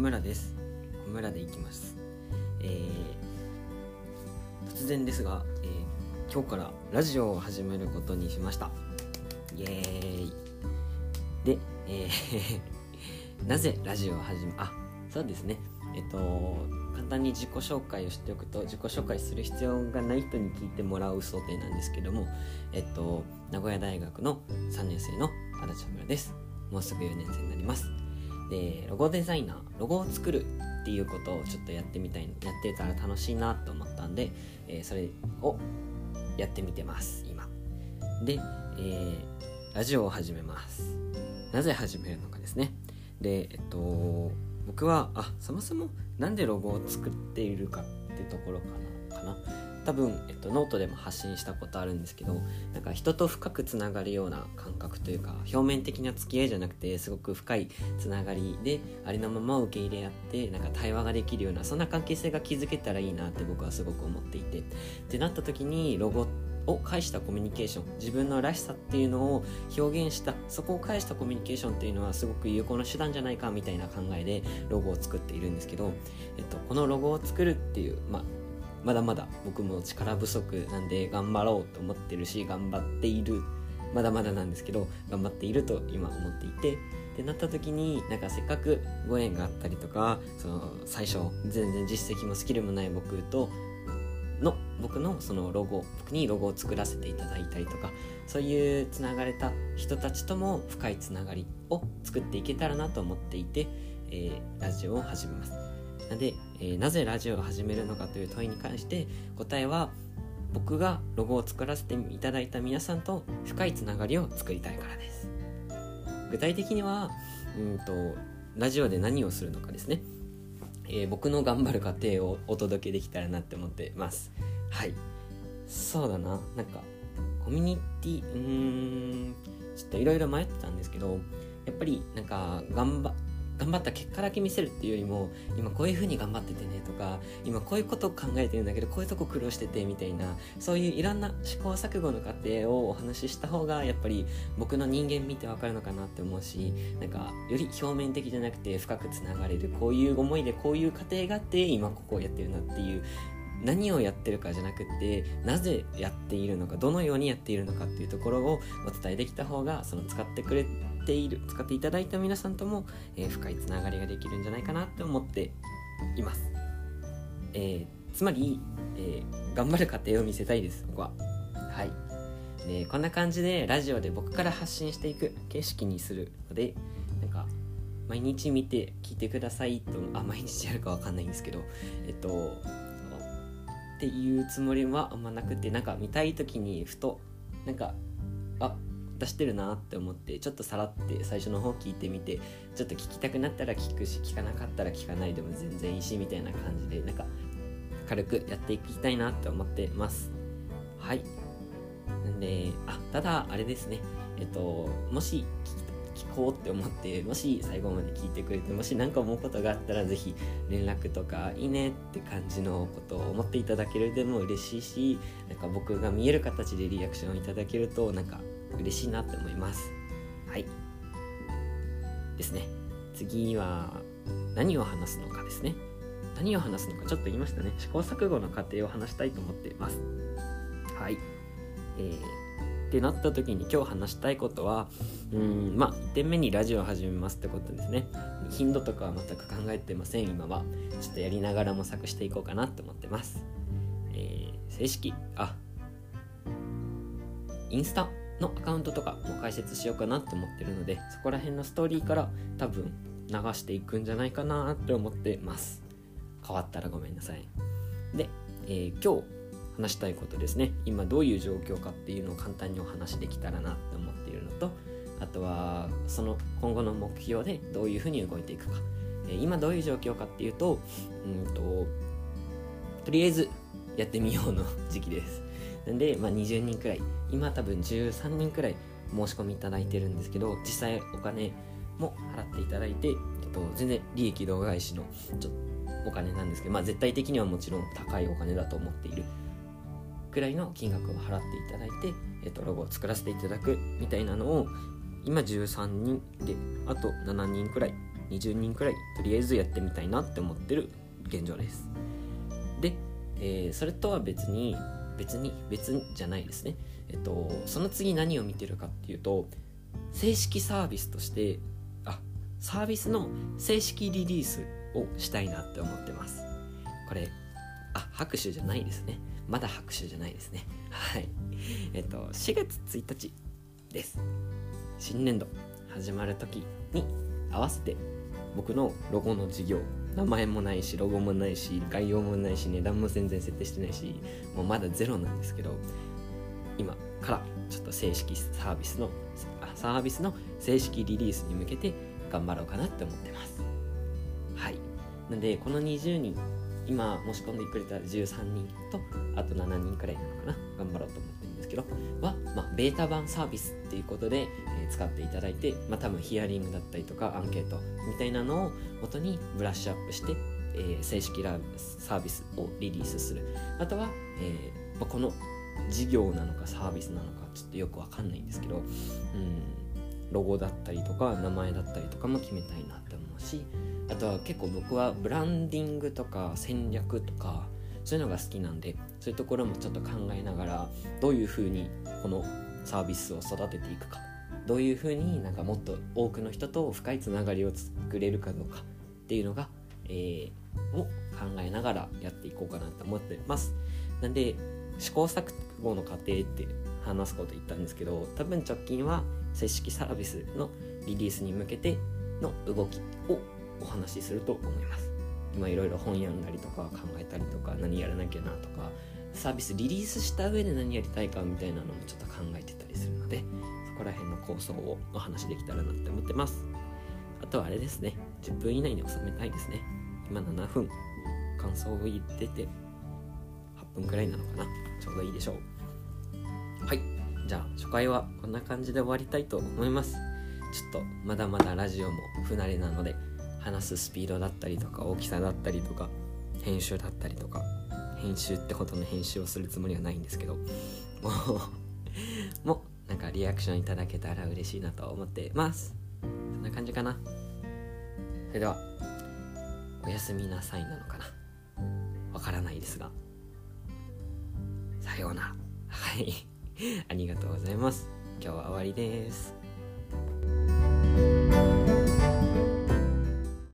村です。小村でいきます。えー、突然ですが、えー、今日からラジオを始めることにしました。イエーイ。で、えー なぜラジオを始めあそうですね。えっと簡単に自己紹介をしておくと自己紹介する必要がない人に聞いてもらう想定なんですけどもえっと名古屋大学の3年生の足立村です。もうすぐ4年生になります。でロゴデザイナーロゴを作るっていうことをちょっとやってみたいやってたら楽しいなと思ったんで、えー、それをやってみてます今。で、えー、ラジオを始めます。なぜ始めるのかですね。でえっと僕はあそもそも何でロゴを作っているかってところかなかな。多分、えっと、ノートでも発信したことあるんですけどなんか人と深くつながるような感覚というか表面的な付き合いじゃなくてすごく深いつながりでありのまま受け入れ合ってなんか対話ができるようなそんな関係性が築けたらいいなって僕はすごく思っていて。ってなった時にロゴを介したコミュニケーション自分のらしさっていうのを表現したそこを介したコミュニケーションっていうのはすごく有効な手段じゃないかみたいな考えでロゴを作っているんですけど、えっと、このロゴを作るっていう、まあ、まだまだ僕も力不足なんで頑張ろうと思ってるし頑張っているまだまだなんですけど頑張っていると今思っていてってなった時になんかせっかくご縁があったりとかその最初全然実績もスキルもない僕との僕のそのロゴ僕にロゴを作らせていただいたりとかそういうつながれた人たちとも深いつながりを作っていけたらなと思っていて、えー、ラジオを始めます。なので、えー、なぜラジオを始めるのかという問いに関して答えは僕がロゴを作らせていただいた皆さんと深いつながりを作りたいからです。具体的にはうんとラジオで何をするのかですね、えー、僕の頑張る過程をお届けできたらなって思ってます。はい。そうだな。なんかコミュニティうーんちょっといろいろ迷ってたんですけどやっぱりなんか頑張頑張った結果だけ見せるっていうよりも今こういう風に頑張っててねとか今こういうこと考えてるんだけどこういうとこ苦労しててみたいなそういういろんな試行錯誤の過程をお話しした方がやっぱり僕の人間見てわかるのかなって思うしなんかより表面的じゃなくて深くつながれるこういう思いでこういう過程があって今ここをやってるなっていう何をやってるかじゃなくてなぜやっているのかどのようにやっているのかっていうところをお伝えできた方がその使ってくれている使っていただいた皆さんとも、えー、深いつながりができるんじゃないかなって思っています、えー、つまり、えー、頑張る過程を見せたいです僕は。はい。でこんな感じでラジオで僕から発信していく形式にするのでなんか毎日見て聞いてくださいとあ毎日やるかわかんないんですけどえっとっていうつもりはあんまなくてなんか見たい時にふとなんかあ出してるなって思ってちょっとさらって最初の方聞いてみてちょっと聞きたくなったら聞くし聞かなかったら聞かないでも全然いいしみたいな感じでなんか軽くやっていきたいなって思ってます。はい。なんであただあれですね。えっともし聞き聞こうって思ってもし最後まで聞いてくれてもし何か思うことがあったら是非連絡とかいいねって感じのことを思っていただけるでも嬉しいしなんか僕が見える形でリアクションいただけるとなんか嬉しいなって思います。はい。ですね。次は何を話すのかですね。何を話すのかちょっと言いましたね。試行錯誤の過程を話したいと思っています。はい。えーってなった時に今日話したいことはうんまあ1点目にラジオを始めますってことですね。頻度とかは全く考えてません。今はちょっとやりながら模索していこうかなって思ってます。えー、正式。あインスタのアカウントとかも解説しようかなと思ってるのでそこら辺のストーリーから多分流していくんじゃないかなって思ってます。変わったらごめんなさい。で、えー、今日話したいことですね。今どういう状況かっていうのを簡単にお話できたらなって思っているのとあとはその今後の目標でどういうふうに動いていくか、え今どういう状況かっていうとうんととりあえずやってみようの 時期です。なんで、まあ、20人くらい今多分13人くらい申し込みいただいてるんですけど実際お金も払っていただいて、えっと、全然利益度外視のちょお金なんですけど、まあ、絶対的にはもちろん高いお金だと思っている。くらいの金額を払っていただいて、えっと、ロゴを作らせていただくみたいなのを今13人であと7人くらい20人くらいとりあえずやってみたいなって思ってる現状です。で、えー、それとは別に別に別じゃないですね。えっとその次何を見てるかっていうと正式サービスとしてあサービスの正式リリースをしたいなって思ってます。これあ拍手じゃないですね。まだ拍手じゃないですね。はい。えっと4月1日です。新年度始まる時に合わせて僕のロゴの事業。名前もないしロゴもないし概要もないし値段も全然設定してないしもうまだゼロなんですけど今からちょっと正式サービスのサービスの正式リリースに向けて頑張ろうかなって思ってます。はい。なんでこの20人今申し込んでくれた13人とあと7人くらいなのかな頑張ろうと思ってるんですけどは、まあ、ベータ版サービスっていうことで、えー、使っていただいて、まあ、多分ヒアリングだったりとかアンケートみたいなのを元にブラッシュアップして、えー、正式ラサービスをリリースする。あとは、えーまあ、この事業なのかサービスなのかちょっとよくわかんないんですけど、うん、ロゴだったりとか名前だったりとかも決めたいなって思うしあとは結構僕はブランディングとか戦略とかそういうのが好きなんでそういうところもちょっと考えながらどういうふうにこのサービスを育てていくかどういうふうになんかもっと多くの人と深いつながりを作れるかどうかっていうのが、えー、を考えながらやっていこうかなと思ってます。なんで試行錯誤の過程って話すこと言ったんですけど多分直近は正式サービスのリリースに向けての動きをお話しすると思います。今いろいろ本読んだりとか考えたりとか何やらなきゃなとかサービスリリースした上で何やりたいかみたいなのもちょっと考えてたりするのでそこら辺の構想をお話できたらなって思ってます。あとはあれですね。10分以内に収めたいですね。今7分。感想を言ってて8分くらいなのかな。ちょうどいいでしょう。はい。じゃあ初回はこんな感じで終わりたいと思います。ちょっとまだまだラジオも不慣れなので話すスピードだったりとか大きさだったりとか編集だったりとか編集ってほどの編集をするつもりはないんですけどもう もなんかリアクションいただけたら嬉しいなと思ってます。そんな感じかな。それではおやすみなさいなのかな。わからないですが。さようなら。はい。ありがとうございます。今日は終わりです。